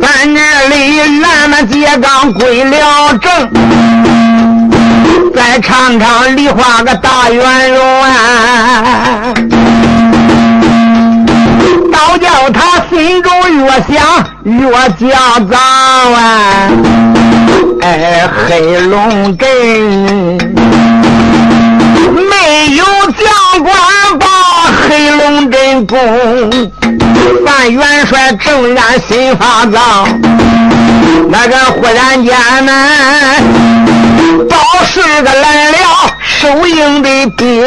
咱这里俺们铁刚归了正，再尝尝梨花个大圆融啊！倒叫他心中越想越焦躁啊！哎，黑龙镇没有将官把黑龙镇攻。范元帅正然心发躁，那个忽然间呢，报是个来了收营的兵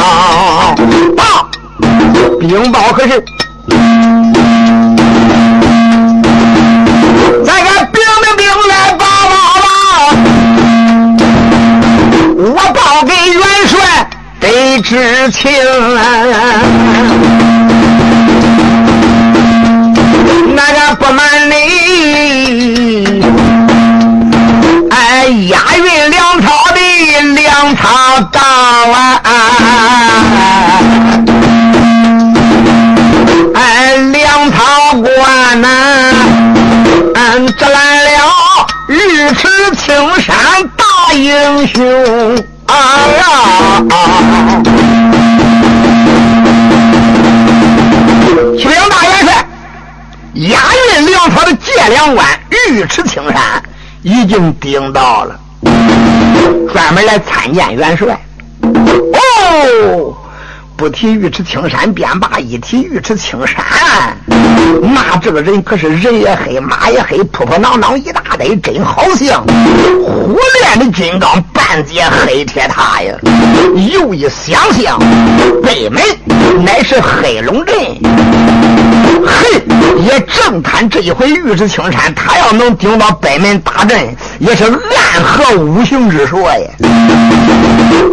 啊！报，兵报可是，交给元帅得知情！那个不瞒你，哎，押运粮草的粮草到啊，哎，粮草官呐，俺这来了日驰青山大英雄他的界粮官尉迟青山已经盯到了，专门来参见元帅。不提尉迟青山便罢，一提尉迟青山，那这个人可是人也黑，马也黑，扑扑囊囊一大堆，真好像火炼的金刚，半截黑铁塔呀！又一想想，北门乃是黑龙镇，嘿，也正谈这一回尉迟青山，他要能顶到北门大阵，也是暗合五行之说呀。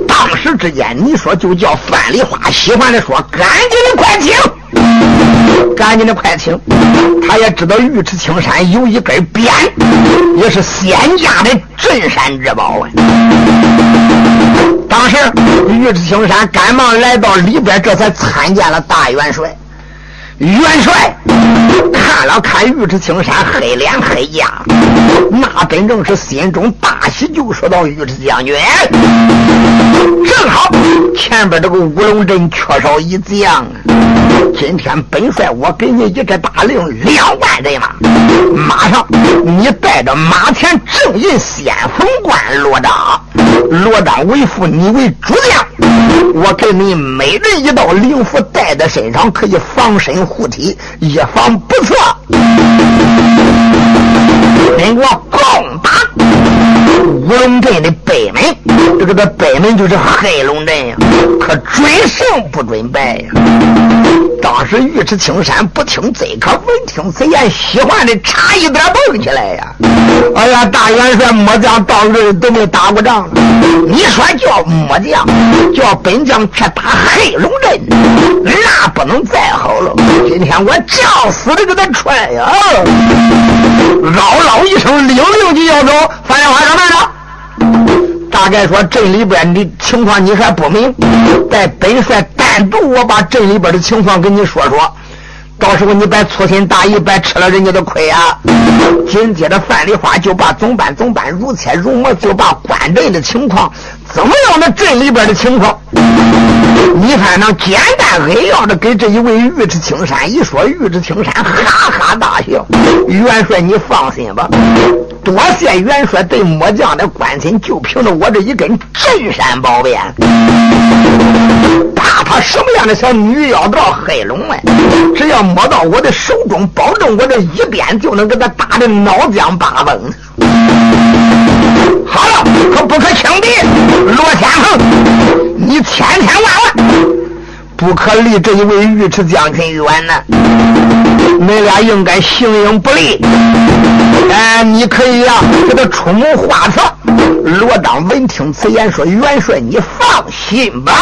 当时之间，你说就叫范梨花喜欢的说：“赶紧的快请，赶紧的快请。”他也知道尉迟青山有一根鞭，也是仙家的镇山之宝啊。当时尉迟青山赶忙来到里边，这才参见了大元帅。元帅看了看尉迟青山黑脸黑牙，那真正是心中大喜，就说到：“尉迟将军，正好前边这个乌龙镇缺少一将，今天本帅我给你一个大令，两万人马，马上你带着马前正印先锋官罗章，罗章为副，你为主将。”我给你每人一道灵符，带在身上可以防身护体，以防不测。跟我共乌龙镇的北门，这个的北门就是黑龙镇呀，可准胜不准败呀。当时尉迟青山不听贼，可闻听此言，喜欢的差一点蹦起来呀！哎呀，大元帅末将到这都没打过仗，你说叫末将，叫本将去打黑龙镇，那不能再好了。今天我叫死的给他踹呀！嗷嗷一声，领令就要走。范连花上来大概说镇里边的情况你还不明，待本帅单独我把镇里边的情况跟你说说，到时候你别粗心大意，别吃了人家的亏啊。紧接着范丽花就把总办总办如切如磨，就把关镇的情况，怎么样的镇里边的情况，你反正简单扼要的给这一位尉迟青山一说，尉迟青山哈哈大笑。元帅你放心吧。多谢元帅对末将的关心，就凭着我这一根镇山宝鞭，怕他什么样的小女妖到黑龙啊？只要摸到我的手中，保证我这一鞭就能给他打的脑浆八崩。好了，可不可轻敌？罗先生，你千千万万不可离这一位尉迟将军远呢！你俩应该形影不离。哎，你可以呀，给他出谋划策。罗章闻听此言，说：“元帅，你放心吧。”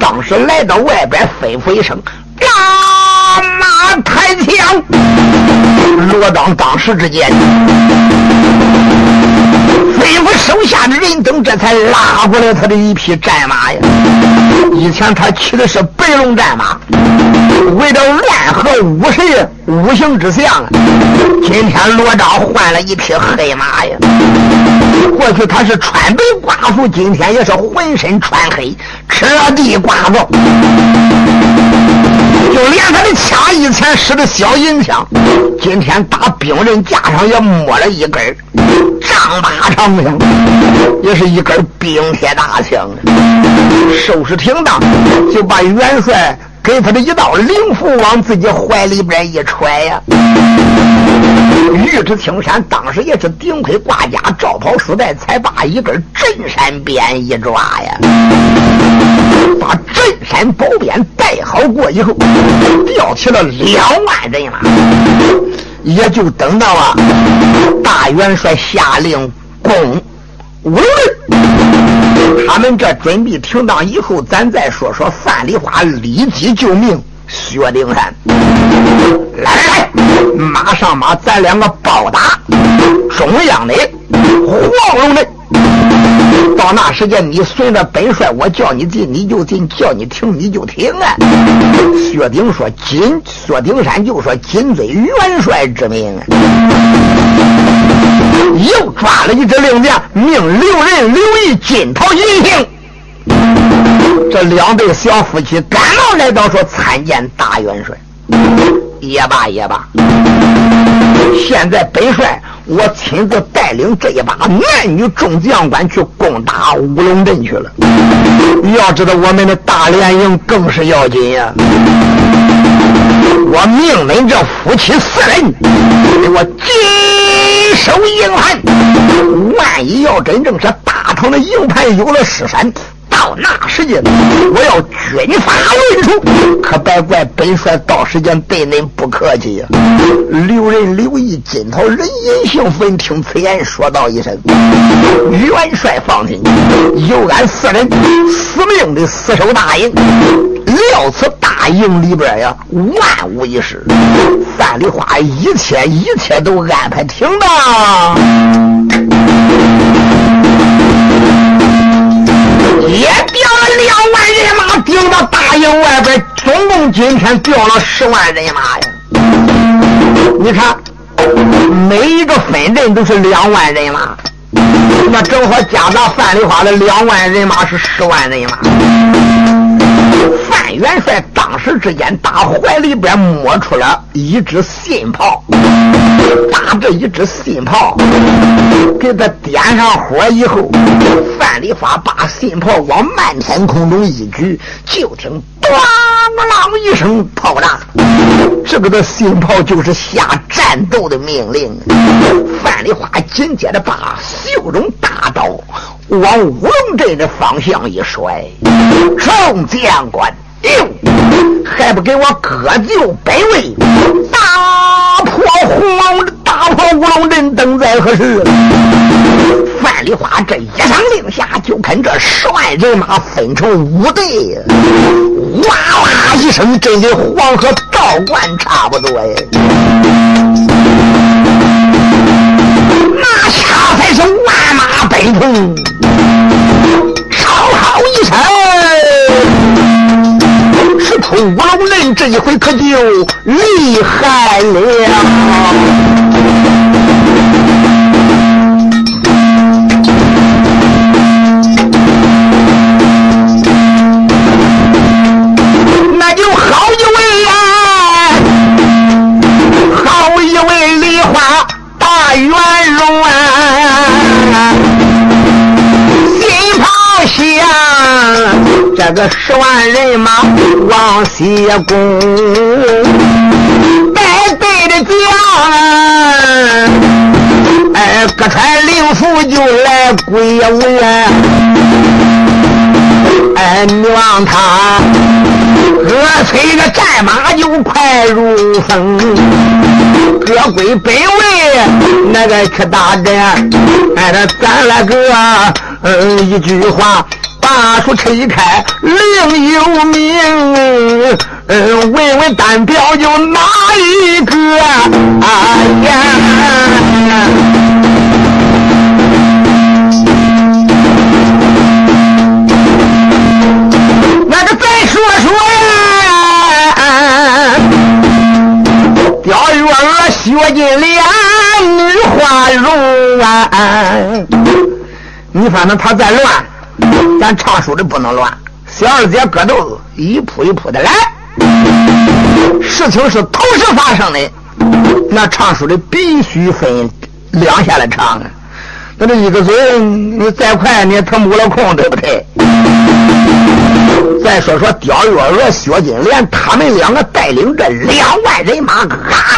当时来到外边，吩咐一声：“拉马抬。”枪，罗章当时之间。吩咐手下的人等，这才拉过来他的一匹战马呀。以前他骑的是白龙战马，为了暗合武神五行之相。今天罗章换了一匹黑马呀。过去他是穿白寡妇，今天也是浑身穿黑，彻底寡妇。就连他的枪，以前使的小银枪，今天打兵刃架上也摸了一根丈八长枪，也是一根冰铁大枪，收拾挺当，就把元帅给他的一道灵符往自己怀里边一揣呀。玉质青山当时也是顶盔挂甲，罩袍束带，才把一根镇山鞭一抓呀，把镇山宝鞭带好过以后，调起了两万人马，也就等到了大元帅下令攻五龙他们这准备停当以后，咱再说说范丽花立即救命。薛丁山，来来来，马上马，咱两个包打中央的黄龙的。到那时间，你随着本帅，我叫你进你就进，叫你停你就停啊！薛丁说：“金薛丁山就说金遵元帅之命。”又抓了一只令箭，命刘仁、刘毅金袍银行。这两对小夫妻赶忙来到，说参见大元帅。也罢也罢，现在本帅我亲自带领这一把男女众将官去攻打乌龙镇去了。要知道我们的大连营更是要紧呀！我命恁这夫妻四人给我紧守营盘，万一要真正是大唐的营盘有了失山。到那时间，我要军法论处，可别怪本帅到时间对恁不客气呀！刘仁、刘毅、金涛、人隐姓闻听此言，说道一声：“元帅放心，有俺四人死命的死守大营，料此大营里边呀，万无一失。范梨花，一切一切都安排停当。”也调了两万人马，顶到大营外边，总共今天调了十万人马呀！你看，每一个分镇都是两万人马，那正好加大范丽花的两万人马是十万人马。范元帅当时之间，打怀里边摸出了一支信炮，打这一支信炮，给他点上火以后，范丽花把信炮往漫天空中一举，就听“咣啷”一声炮炸，这个的信炮就是下战斗的命令。范丽花紧接着把袖中大刀往乌龙镇的方向一甩，众将官。哟，还不给我割就本位，打破红龙，打破乌龙阵，等在何时？范梨花这一声令下，就看这十万人马分成五队，哇哇一声，真跟黄河倒灌差不多呀！那下才是万马奔腾，超好一声。五楼人这一回可就厉害了，那就好一位呀，好一位梨花大圆荣啊。这个十万人马往西攻，带队的将，哎，各穿灵符就来归位。哎，你望他，恶催着战马就快如风，各归本位，那个去打阵。哎，这咱那个，嗯，一句话。大树吹开另有名，嗯，问问单表有哪一个？哎呀，那个再说说呀，雕月娥薛金莲女花容啊，你反正他再乱，咱唱书的不能乱。小二姐搁豆子一铺一铺的来，事情是同时发生的，那唱书的必须分两下来唱啊。那这一个嘴你再快你也腾不了空，对不对？再说说刁月娥、薛金莲，他们两个带领着两万人马，啊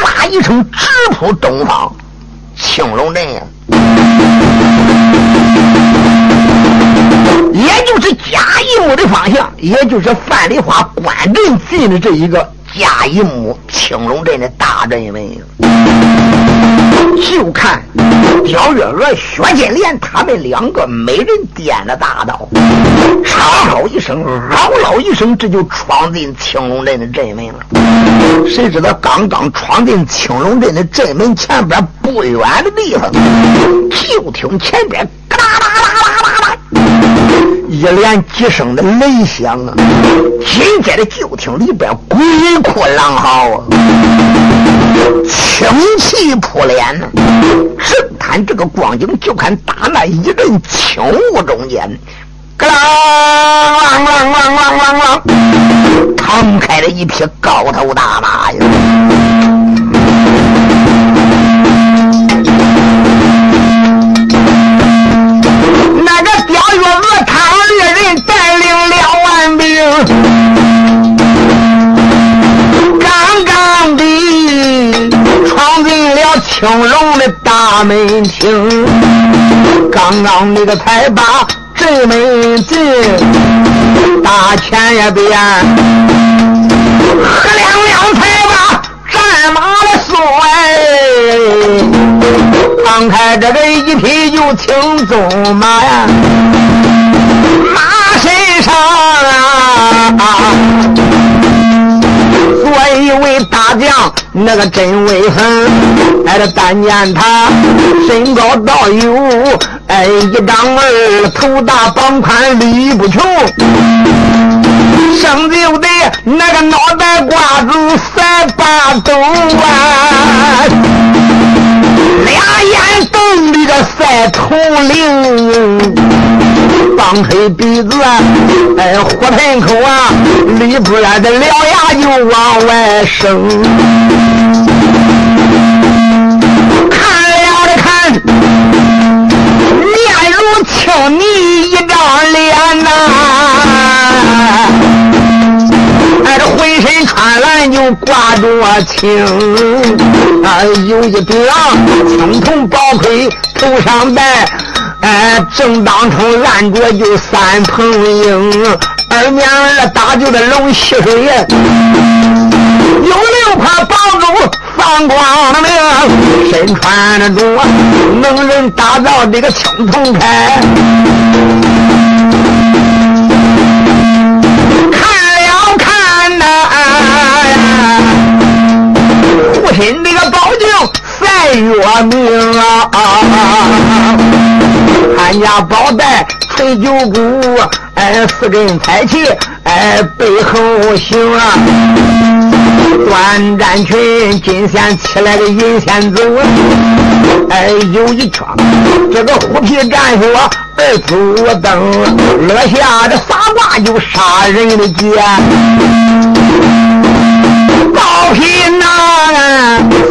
啦一声直扑东方青龙镇呀。也就是贾一木的方向，也就是范梨花关镇进的这一个贾一木青龙镇的大阵门。就看刁月娥、薛金莲他们两个，每人掂着大刀，长吼一声，嗷嗷一声，这就闯进青龙镇的镇门了。谁知道刚刚闯进青龙镇的镇门前边不远的地方，就听前边。一连几声的雷响啊！紧接着就听里边鬼哭狼嚎啊，青气扑脸呢。正看这个光景，就看打那一阵轻雾中间，咯啷啷啷啷啷啷啷，腾开了一匹高头大马呀！表月娥唐二人带领两万兵，刚刚的闯进了青龙的大门厅，刚刚那个才把阵门进，大前也边喝两两才把战马的送来。放开这个一匹就青鬃马呀，马身上啊。做一位大将，那个真威风。哎，这但见他身高到有，哎，一丈二，头大膀宽，力不穷。生就得那个脑袋瓜子三八斗啊，俩眼瞪的个赛铜铃。张开鼻子，哎，火盆口啊，里边的獠牙就往外生。面如青泥一张脸呐，哎，这浑身穿蓝就挂着青，啊，有一顶青铜宝盔头上戴。哎，正当中按着就三蓬缨，二娘儿打就的龙吸水呀，有六块宝珠放光明，身穿着能人打造这个青铜铠，看了看呐，父亲这个宝镜赛月明啊。俺家宝带吹九鼓，哎，四根彩旗，哎，背后行啊。端战群金线起来个银线走，哎，有一枪，这个虎皮战靴二足蹬，落下这傻瓜就杀人的剑。包皮囊，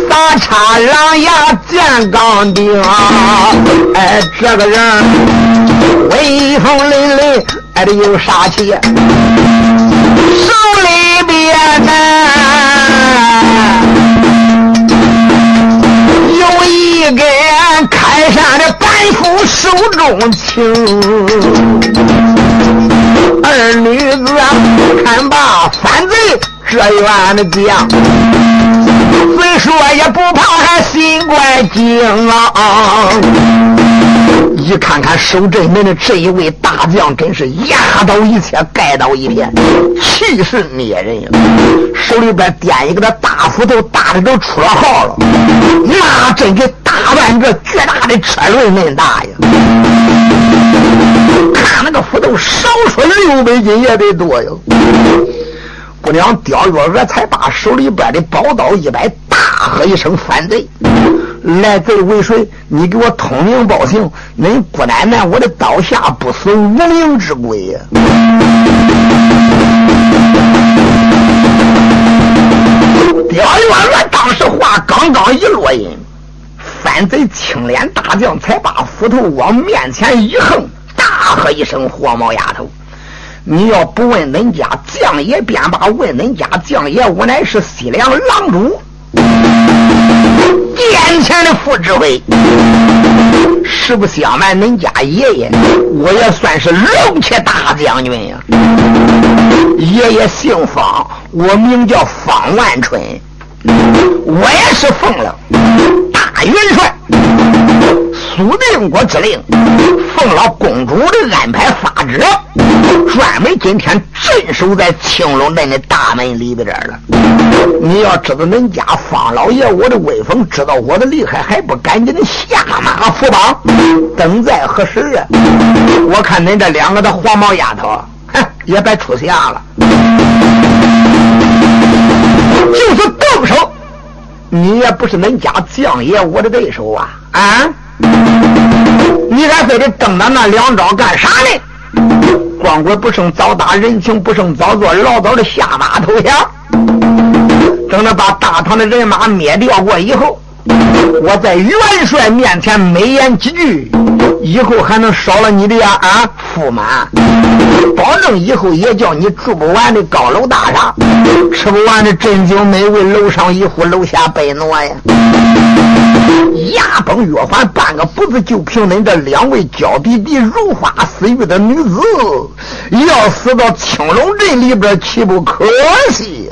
打叉狼牙见钢钉，哎，这个人威风凛凛，哎，这有杀气，手里边呢有一根开山的板斧，手中轻。二女子看罢反贼。这员的将，虽说也不怕，还心怪惊啊！一看看守镇门的这一位大将，真是压倒一切，盖倒一片，气势灭人呀！手里边掂一个那大斧头，大的都出了号了，那真给大半个巨大的车轮那大呀！看那个斧头，少说六百斤也得多哟。姑娘刁月娥才把手里边的宝刀一摆，大喝一声：“反贼！来贼为谁？你给我通名报姓！恁姑奶奶，我的刀下不死无名之鬼呀！”刁月娥当时话刚刚一落音，反贼青脸大将才把斧头往面前一横，大喝一声：“黄毛丫头！”你要不问恁家将爷便罢，问恁家将爷，我乃是西凉狼主，殿前的副指挥。实不相瞒，恁家爷爷，我也算是龙骑大将军呀。爷爷姓方，我名叫方万春，我也是奉了大元帅苏定国之令，奉了公主的安排发旨。专门今天镇守在青龙镇的大门里边了。你要知道恁家方老爷我的威风，知道我的厉害，还不赶紧的下马扶帮？等在何时啊？我看恁这两个的黄毛丫头，哼，也别出下了。就是动手，你也不是恁家将爷我的对手啊！啊，你还非得等着那两招干啥呢？光棍不胜早打，人情不胜早做，老早的下马投降。等着把大唐的人马灭掉过以后，我在元帅面前美言几句，以后还能少了你的呀啊驸马，保证以后也叫你住不完的高楼大厦，吃不完的珍馐美味，楼上一呼，楼下百挪呀。牙崩月环，半个不字，就凭恁这两位娇滴滴、如花似玉的女子，要死到青龙镇里边，岂不可惜？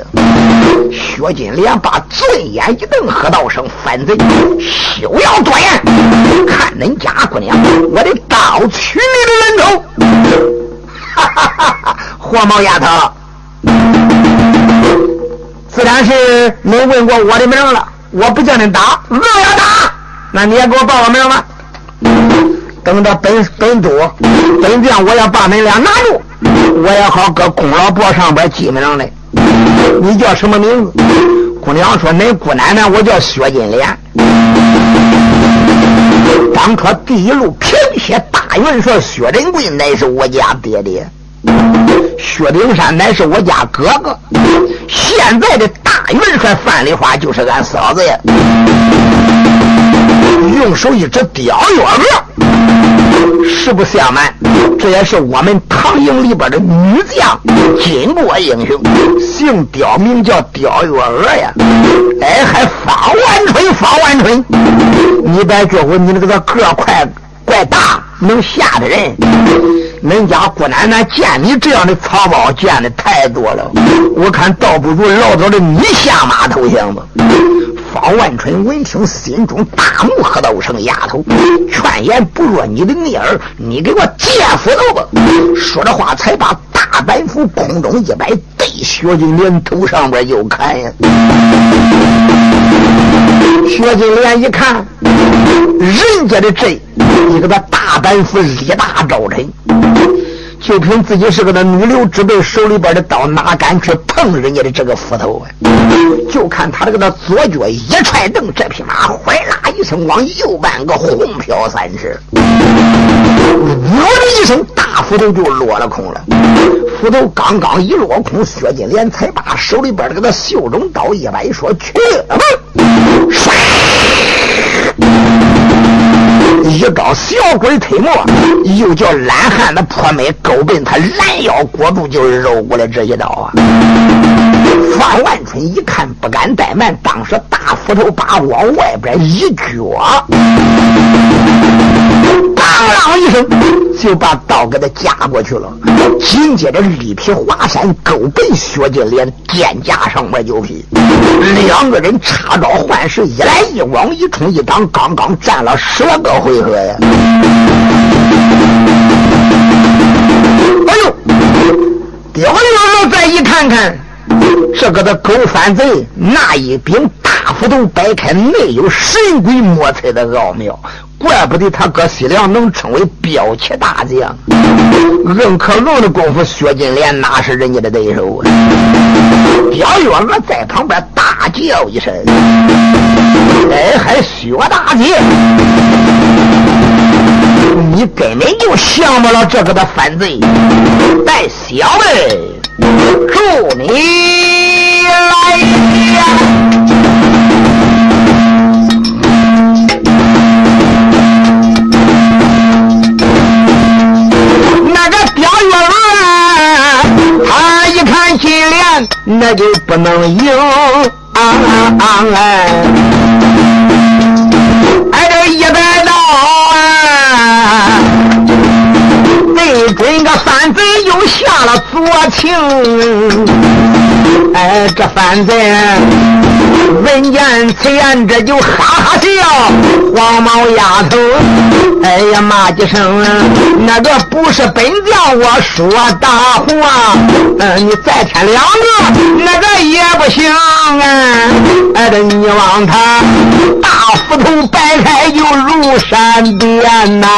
薛金莲把醉眼一瞪，喝道声：“反贼，休要多言！看恁家姑娘，我得刀取你的人头！”哈哈哈哈！黄毛丫头，自然是没问过我的名了。我不叫你打，我要打，那你也给我报个名吧。等着本本主本将，我要把恁俩拿住，我也好搁功劳簿上边记名来。你叫什么名字？姑娘说：“恁姑奶奶，我叫薛金莲。当初第一路平血大元帅薛仁贵，乃是我家爹爹。薛丁山乃是我家哥哥。现在的大。”元帅范丽花就是俺嫂子呀，用手一指刁月娥，实不相瞒，这也是我们唐营里边的女将，巾帼英雄，姓刁，名叫刁月娥呀。哎，还方万春，方万春，你别觉得你那个个个快怪大，能吓的人。恁家姑奶奶见你这样的草包见的太多了，我看倒不如老早的你下马投降吧。方万春闻听，心中大怒，喝道声：“丫头，劝言不若你的逆耳，你给我借斧头吧！”说着话，才把大板斧空中一摆，对薛金莲头上边就砍呀。薛金莲一看，人家的阵，你给他大板斧力大招沉。就凭自己是个那女流之辈，手里边的刀哪敢去碰人家的这个斧头啊？就看他这个那左脚一踹蹬，这匹马哗啦一声往右半个红飘三尺，呜的一声，大斧头就落了空了。斧头刚刚一落空，薛金莲才把手里边这个那袖中刀一摆，说去吧，唰。一招小鬼推磨，又叫懒汉的破门，勾奔他拦腰裹住就肉过来这一刀啊！方万春一看不敢怠慢，当时大斧头把往外边一撅，当啷一声，就把刀给他夹过去了。紧接着，力劈华山，勾奔薛金莲肩胛上面就劈。两个人插招换式，一来一往，一冲一挡，刚刚战了十来个回合呀！哎呦，刁月娥再一看看。这个的狗反贼，那一柄大斧头摆开，没有神鬼莫测的奥妙，怪不得他哥西凉能称为骠骑大将。任可龙的功夫，薛金莲哪是人家的对手啊？刁月娥在旁边大叫一声：“哎，还薛大姐，你根本就想不了这个的反贼，带小妹。”祝你来呀！那个刁月娥，他一看金莲，那就不能赢啊哎！哎，这一百刀啊，对准个三贼。又下了左情，哎，这反贼闻见此言，这就哈哈笑。黄毛丫头，哎呀骂几声，那个不是本将，我说大话。嗯，你再添两个，那个也不行啊。哎，这你望他大斧头摆开，就如闪电呐。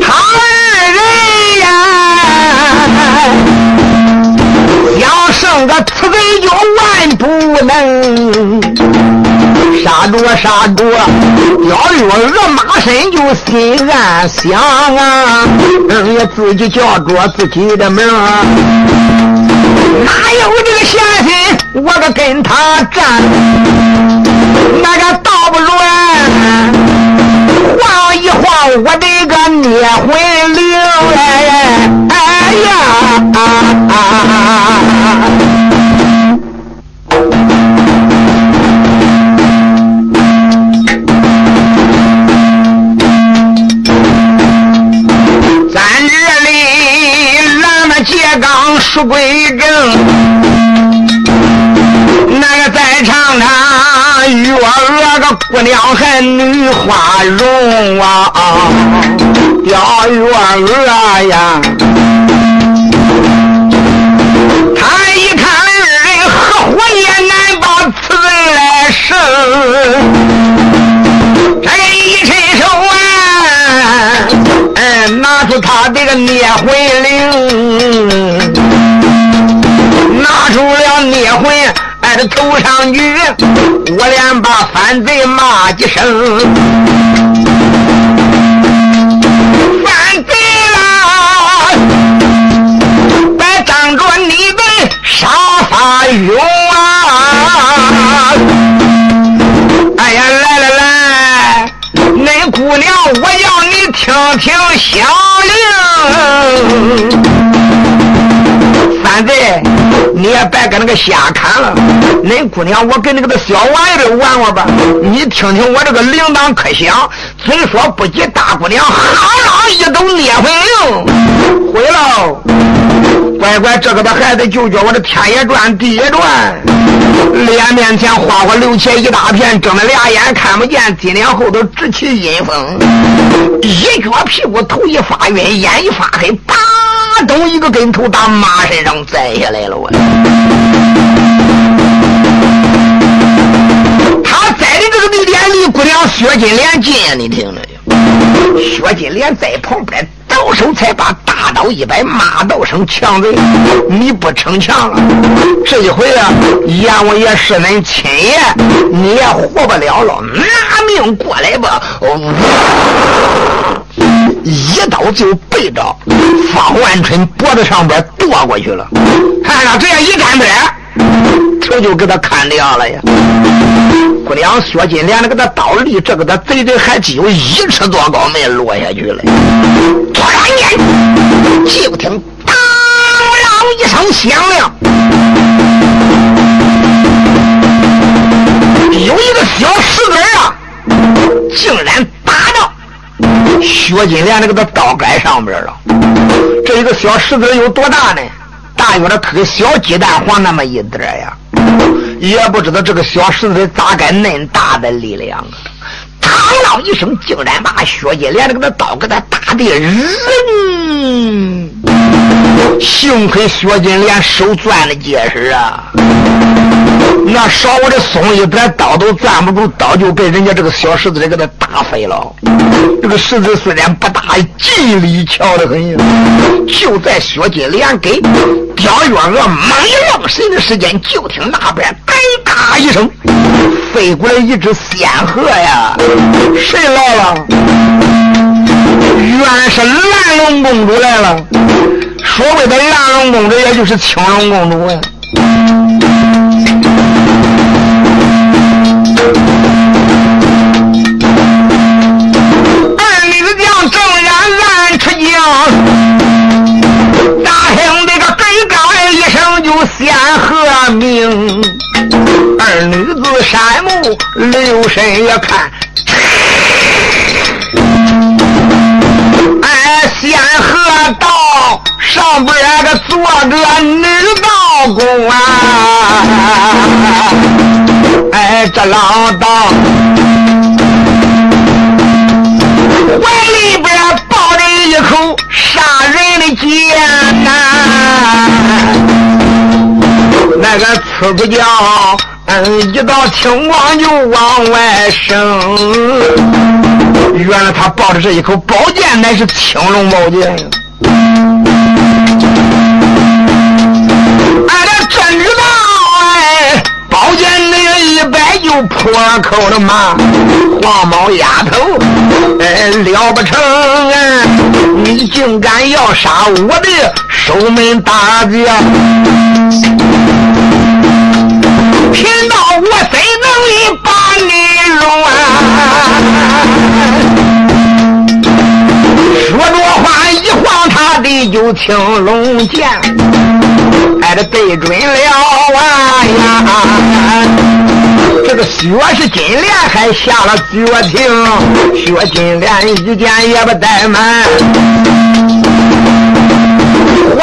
他二人呀，要生个此贼就万不能杀着杀着，要月娥马身就心暗想啊，嗯也自己叫着自己的名哪有这个闲心？我可跟他战，那个倒不如晃一我的个灭魂铃哎哎呀！啊啊书归正，那娘还女花容啊，叫月娥呀。他一看二人合伙也难把此人来胜，这一伸手啊，哎，拿出他这个灭魂铃。拿出了灭魂，头上去，我连把反贼骂几声。反贼啦，别仗着你的杀法勇啊！哎呀，来来来，恁姑娘，我要你听听响铃。反贼。你也别跟那个瞎看了，恁姑娘，我跟那个的小玩意儿玩玩吧。你听听我这个铃铛可响，虽说不及，大姑娘哈啷一抖灭魂铃，毁了。乖乖，这个的孩子就叫我的天也转地也转，脸面前花花流起一大片，睁着俩眼看不见，金脸后头直起阴风，一脚屁股头一发晕，眼一发黑，叭。咚！一个跟头打马身上栽下来了，我。他栽的这个地点离姑娘薛金莲近，你听着薛金莲在旁边倒手才把大刀一摆，骂道声：“强贼，你不逞强了！这一回啊，阎王爷是恁亲爷，你也活不了了，拿命过来吧！”一刀就背着方万春脖子上边剁过去了，看了这样一干不头就给他砍掉了呀！姑娘薛金莲的给他刀离这个他贼贼还只有一尺多高，没落下去了。突然间，就听当啷一声响亮，有一个小石子啊。竟然打到薛金莲那个刀杆上边了。这一个小石子有多大呢？大约的颗小鸡蛋黄那么一点呀。也不知道这个小石子咋该恁大的力量啊！嘡啷一声，竟然把薛金莲那个刀给他打的人。幸亏薛金莲手攥的结实啊！那稍微的松一点，刀都攥不住，刀就被人家这个小石子给他打飞了。这个石子虽然不大，劲力强的很。就在薛金莲给刁月娥猛一愣神的时间，就听那边“哎嘎”一声，飞过来一只仙鹤呀！谁来了？原来是蓝龙公主来了。所谓的蓝龙公主，也就是青龙公主呀。二女将正然拦出将，大声这个给告一声就仙鹤命。二女子山目留神也看，哎，仙鹤道上边个坐着女道公啊，哎，这老道怀里边抱着一口杀人的剑呐，那个刺不叫，一道青光就往外升。原来他抱着这一口宝剑，乃是青龙宝剑。俺这真知道哎，宝剑那个一摆就破口了嘛，黄毛丫头，哎了不成啊！你竟敢要杀我的守门大将，贫道我怎能力把你容啊？说着话，一晃他的就青龙剑，哎，这对准了啊呀！这个薛是金莲还下了绝情，薛金莲一剑也不怠慢，慌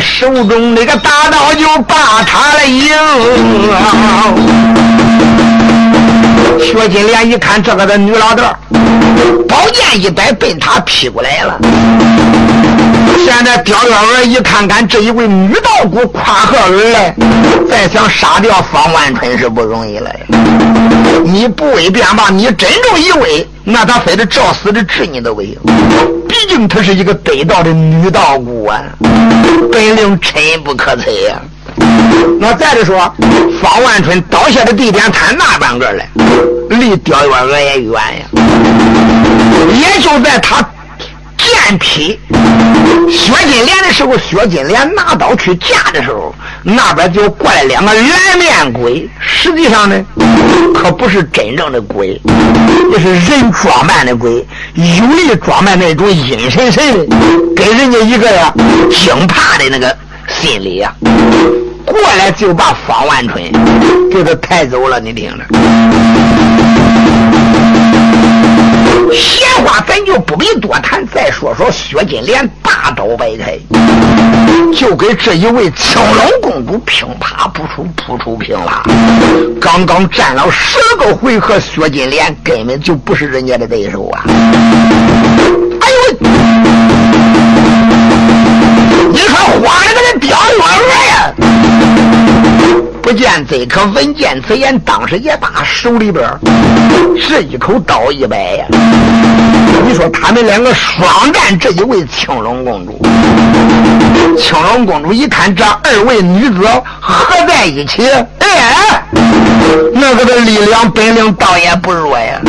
手中那个大刀就把他来迎。薛金莲一看这个的女老道，宝剑一摆奔他劈过来了。现在刁月娥一看看这一位女道姑跨河而来，再想杀掉方万春是不容易了。你不为便罢，你真正以为，那他非得照死的治你都不行。毕竟她是一个得道的女道姑啊，本领深不可测呀。那再者说，方万春倒下的地点，他那半个了，离刁月娥也远呀。也就在他剑劈薛金莲的时候，薛金莲拿刀去架的时候，那边就过来两个蓝面鬼。实际上呢，可不是真正的鬼，也是人装扮的鬼，有力装扮那种阴神神的，给人家一个呀惊怕的那个心理呀。过来就把方万春给他抬走了，你听着。闲话咱就不必多谈，再说说薛金莲大刀摆开，就给这一位青龙公主乒啪扑出扑出平了。刚刚战了十个回合，薛金莲根本就不是人家的对手啊！哎呦，你说花了个这雕月娥呀！不见贼，可闻见此言。当时也把手里边是一口刀一摆呀。你说他们两个双战这一位青龙公主，青龙公主一看这二位女子合在一起，哎，那个的力量本领倒也不弱呀。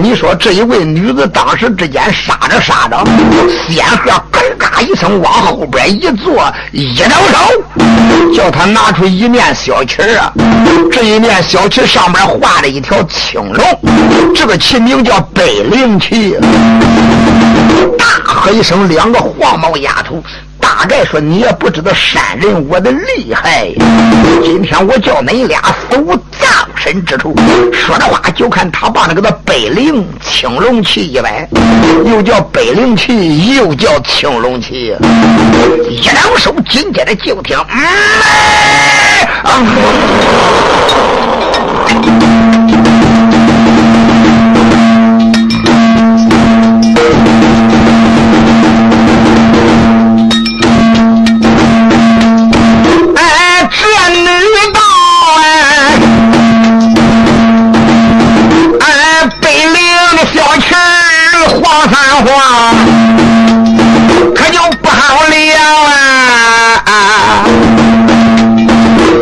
你说这一位女子当时之间杀着杀着，仙鹤咯嘎一声往后边一坐，一招手，叫他拿出一面。小旗儿啊，这一面小旗上面画了一条青龙，这个旗名叫北灵旗。大喝一声，两个黄毛丫头，大概说你也不知道山人我的厉害。今天我叫恁俩死无葬身。之处。说的话，就看他把那个的北陵青龙旗一摆，又叫北陵旗，又叫青龙旗，一两手紧接着就听，话可就不好了啊！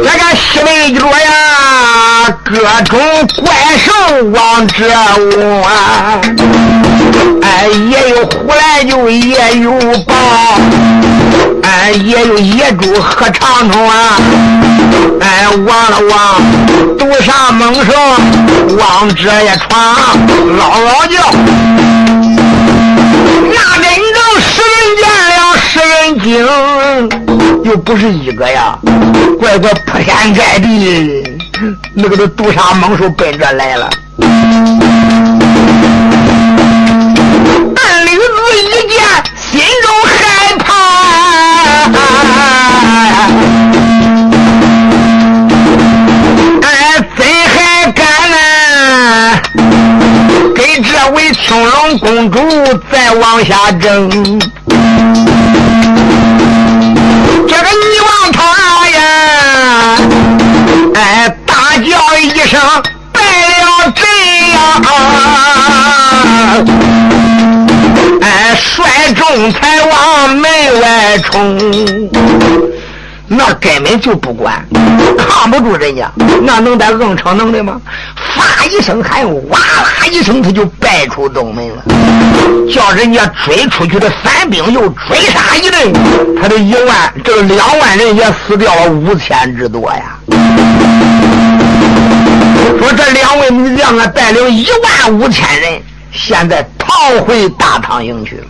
这个西北角呀，各种怪兽往这窝啊！哎，也有虎来就也有豹，哎，也有野猪和长虫啊！哎，望了望，毒杀猛兽往这一闯，嗷嗷叫。那真正十人见了十人惊，又不是一个呀！怪怪铺天盖地，那个都毒杀猛兽奔着来了。二驴子一见，心中青龙公主再往下争，这个你王他呀，哎，大叫一声败了阵呀，哎，率众才往门外冲。那根本就不管，扛不住人家，那能在硬撑能的吗？发一声喊，哇啦一声，他就败出东门了。叫人家追出去的三兵又追杀一阵，他的一万，这两万人也死掉了五千之多呀。说这两位女将啊，带领一万五千人。现在逃回大唐营去了，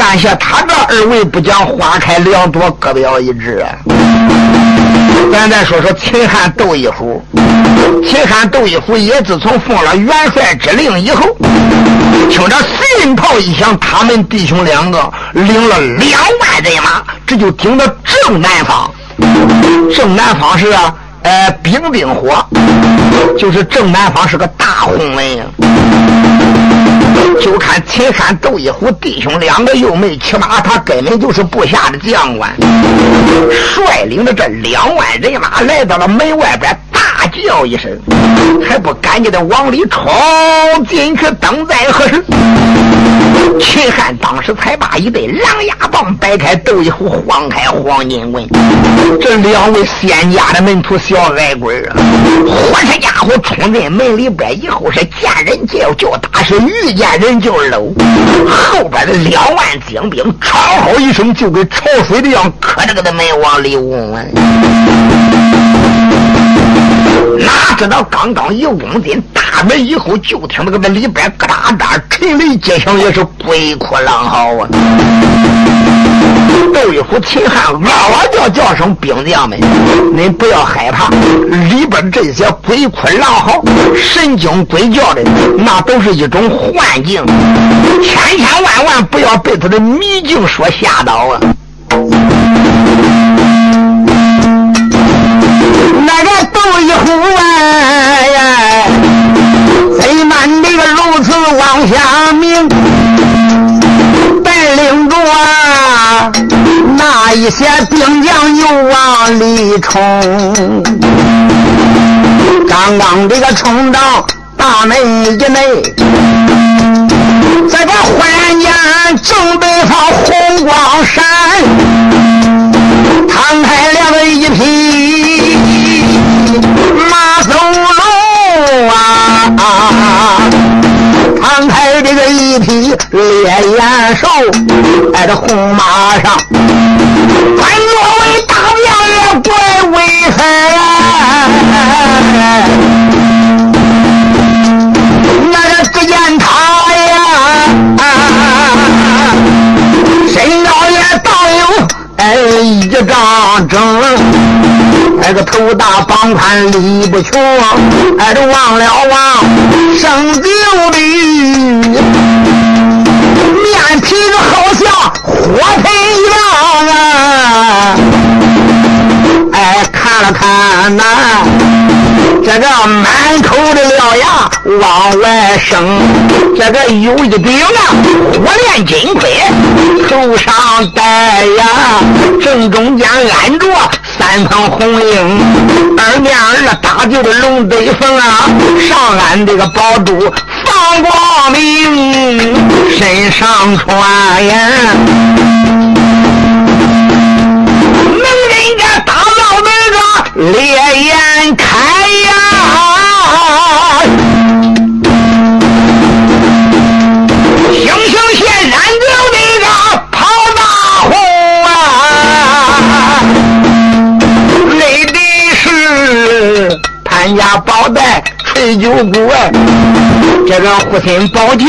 按下他这二位不讲花开两朵，各表一枝啊！咱再说说秦汉窦一虎，秦汉窦一虎也自从奉了元帅之令以后，听着四人炮一响，他们弟兄两个领了两万人马，这就顶到正南方。正南方是啊。呃，兵兵火，就是正南方是个大红门呀。就看秦汉窦一虎弟兄两个又没骑马，他根本就是部下的将官，率领着这两万人马来到了门外边。叫一声，还不赶紧的往里冲进去，等待何时？秦汉当时才把一对狼牙棒摆开，斗一壶晃开黄金棍。这两位仙家的门徒小矮鬼啊，火车家伙冲进门里边以后，是见人就叫打，是遇见人就搂。后边的两万精兵，吵吼一声，就跟潮水的样，磕着个的门往里嗡。哪知道刚刚一拱进大门以后，就听那个那里边咯哒哒沉雷接响，也是鬼哭狼嚎啊！窦一虎、秦汉哇哇叫叫声，兵将们，您不要害怕，里边这些鬼哭狼嚎、神经鬼叫的，那都是一种幻境，千千万万不要被他的迷境所吓到啊！那个窦一虎哎，贼慢的个如此往下明，带领着啊那一些兵将又往里冲，刚刚这个冲到大门以内，这个忽然间正北方红光闪，摊开了个一匹。马走路啊，扛开这个一匹烈焰兽，在这红马上，咱作为大将也怪威风！那个只见他呀，身高也大有哎一丈整。那个头大膀宽俺理不穷，哎都忘了忘生病的，面皮子好像火盆一样啊！哎，看了看那。这个满口的獠牙往外生，这个有一顶啊火炼金盔，头上戴呀，正中间安着三层红缨，二面儿搭就的龙背凤啊，上安这个宝珠放光明，身上穿呀，能人家打造那个烈焰开呀。人家宝带吹酒鼓，这个护心宝镜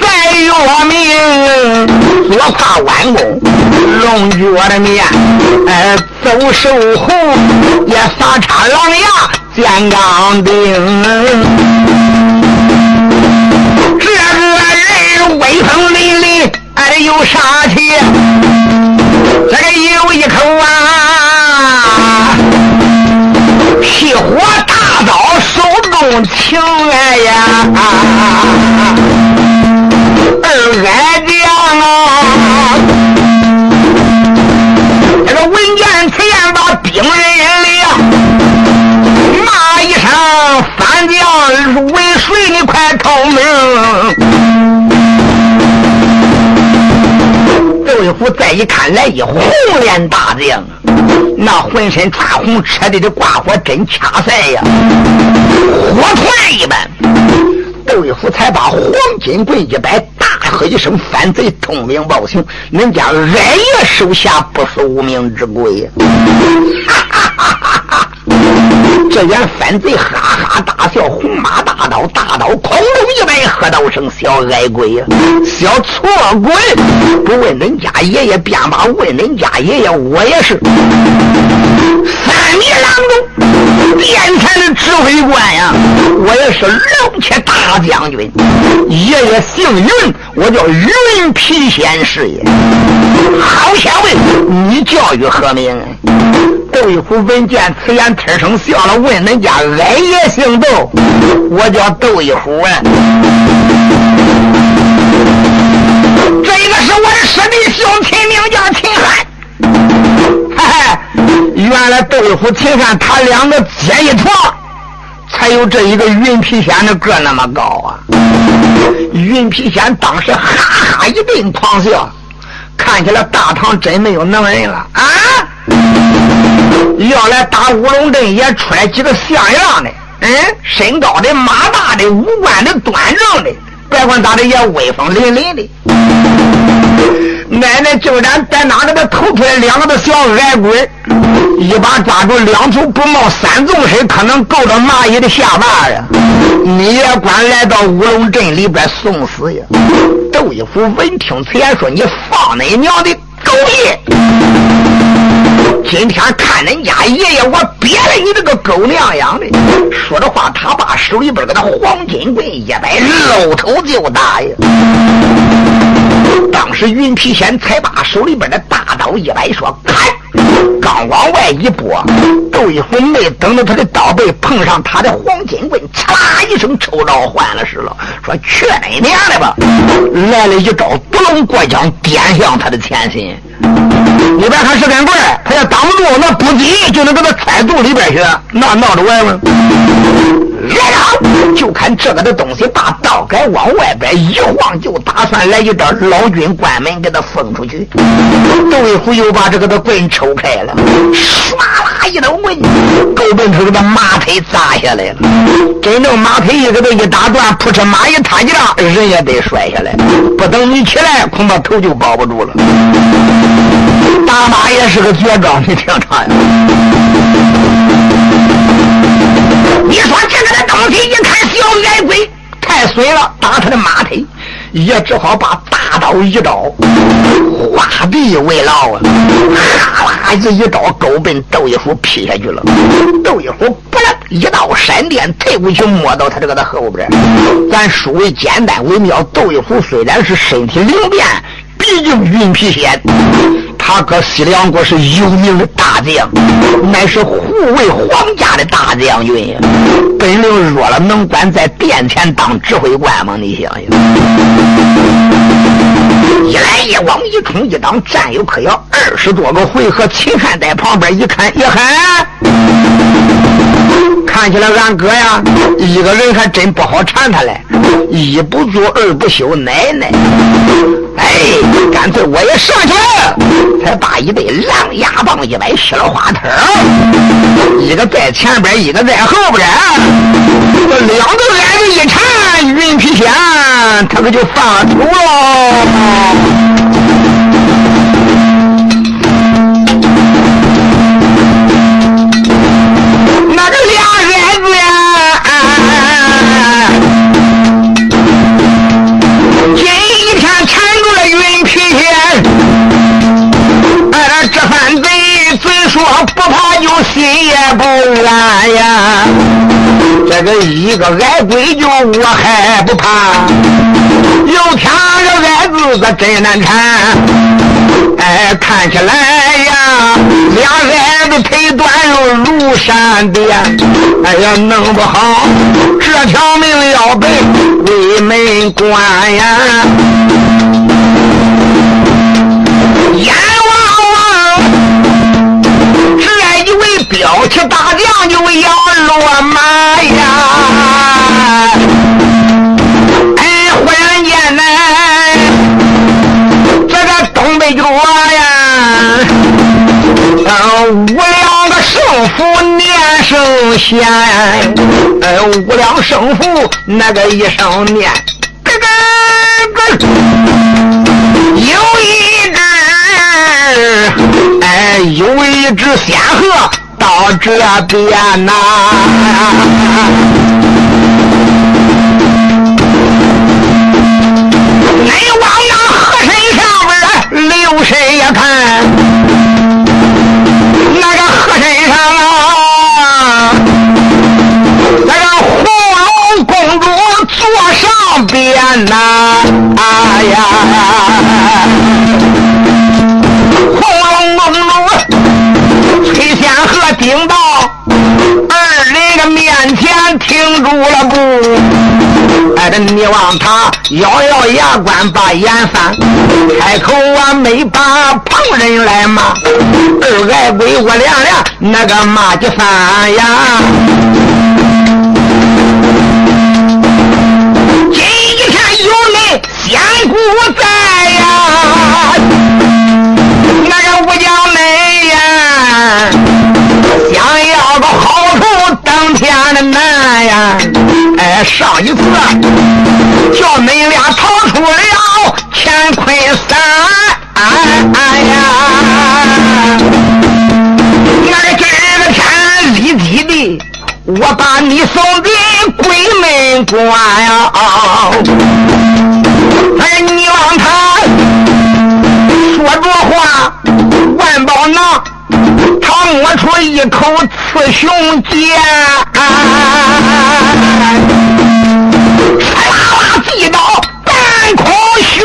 赛月明，左怕弯弓龙角的面，哎，走兽红也撒叉狼牙尖钢钉，这个人威风凛凛，哎，有杀气，这个有一口啊，屁火大。重情爱呀，二爱将啊，这个文见此言把兵人里骂一声：“反将为谁？你快透明！”我再一看，来一红脸大将。那浑身穿红，车里的挂火真掐塞呀，火团一般。窦一虎才把黄金棍一摆，大喝一声：“反贼通明报行，恁家二爷手下不是无名之鬼！”哈哈哈哈哈！这员反贼哈哈大笑，红马大刀，大刀空中一摆，喝道声：“小矮鬼呀，小错鬼！不问恁家爷爷，便把问恁家爷爷，我也是三米郎中殿前的指挥官呀，我也是龙骑大将军。爷爷姓云，我叫云皮仙师爷。好先问，你教育何名？”窦一虎闻见此言，特声笑了，问：“恁家矮爷姓窦？我叫窦一虎啊。这个是我的师弟兄亲，名叫秦汉。嘿嘿，原来窦一虎、秦汉他两个结一坨，才有这一个云皮仙的个那么高啊！云皮仙当时哈哈一顿狂笑，看起来大唐真没有能人了啊！要来打乌龙镇，也出来几个像样的，嗯，身高的、马大的、五官的、端正的，别管咋的也威风凛凛的。奶奶就然在哪个的头出来两个的小矮鬼，一把抓住两头不冒三纵身，可能够着蚂蚁的下巴呀！你也管来到乌龙镇里边送死呀？窦一虎闻听此言，说：“你放你娘的狗屁！”今天看恁家爷爷，我憋了你这个狗娘养的！说着话，他把手里边个那黄金棍一摆，露头就打呀！当时云皮仙才把手里边的大刀一摆，说：“砍！”刚往外一拨，窦一虎没等到他的刀背碰上他的黄金棍，嚓啦一声抽着换了势了，说：“去你娘的吧！”来了一招独龙过江，点向他的前心。你别看是根棍他要挡不住，那不急就能给他揣肚里边去，那闹着玩吗？来了，就看这个的东西，把刀杆往外边一晃，就打算来一招老君关门给他封出去。窦一虎又把这个的棍抽开了，唰啦一刀棍，狗奔头给他马腿砸下来了。真正马腿一给他一打断，扑哧马一踏几丈，人也得摔下来。不等你起来，恐怕头就保不住了。打马也是个绝招，你听他呀。你说这个的东西，一看小矮鬼太损了，打他的马腿，也只好把大刀一招，画地为牢啊！哈啦，这一刀勾奔窦一虎劈下去了。窦一虎不了，一道闪电退过去，摸到他这个的后边。咱书为简单为妙，窦一虎虽然是身体灵便，毕竟云皮仙。他搁西凉国是有名的大将，乃是护卫皇家的大将军呀。本领弱了，能管在殿前当指挥官吗？你想想，一来一往，一冲一挡，战友可要。二十多个回合，秦汉在旁边一看，一喊。看起来俺哥呀，一个人还真不好缠他嘞。一不做二不休，奶奶，哎，干脆我也上去了。才把一对狼牙棒一摆，起了花头，一个在前边，一个在后边。这两个矮子一缠，云皮仙他可就放出了。不怕就心也不安呀，这个一个矮鬼就我还不怕，有天这矮子可真难缠。哎，看起来呀，俩矮子腿短又如山巅，哎呀，弄不好这条命要被鬼门关呀。标旗大将就要落马呀！哎，忽然间呢，这个东北角呀，五两个胜负念声弦，哎，五两胜负那个一声念，咯咯咯，有一只，哎，有一只仙鹤。到这边呐，你往那河身上边留神呀看，那个河身上啊，那个红龙公主坐上边呐，哎呀。住了步，哎，这你望他咬咬牙关把眼翻，开口啊没把旁人来骂，二矮鬼我俩俩那个骂就翻呀，今天有你仙姑在上一次叫恁俩逃出了乾坤山，哎呀！那个今儿个天立地的，我把你送进鬼门关呀！哎，你望他说着话，出一口雌雄剑，哧啦啦地到半空悬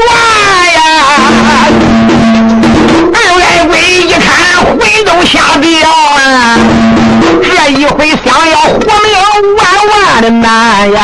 呀！二矮鬼一看魂都吓掉！这一回想要活命万万的难呀！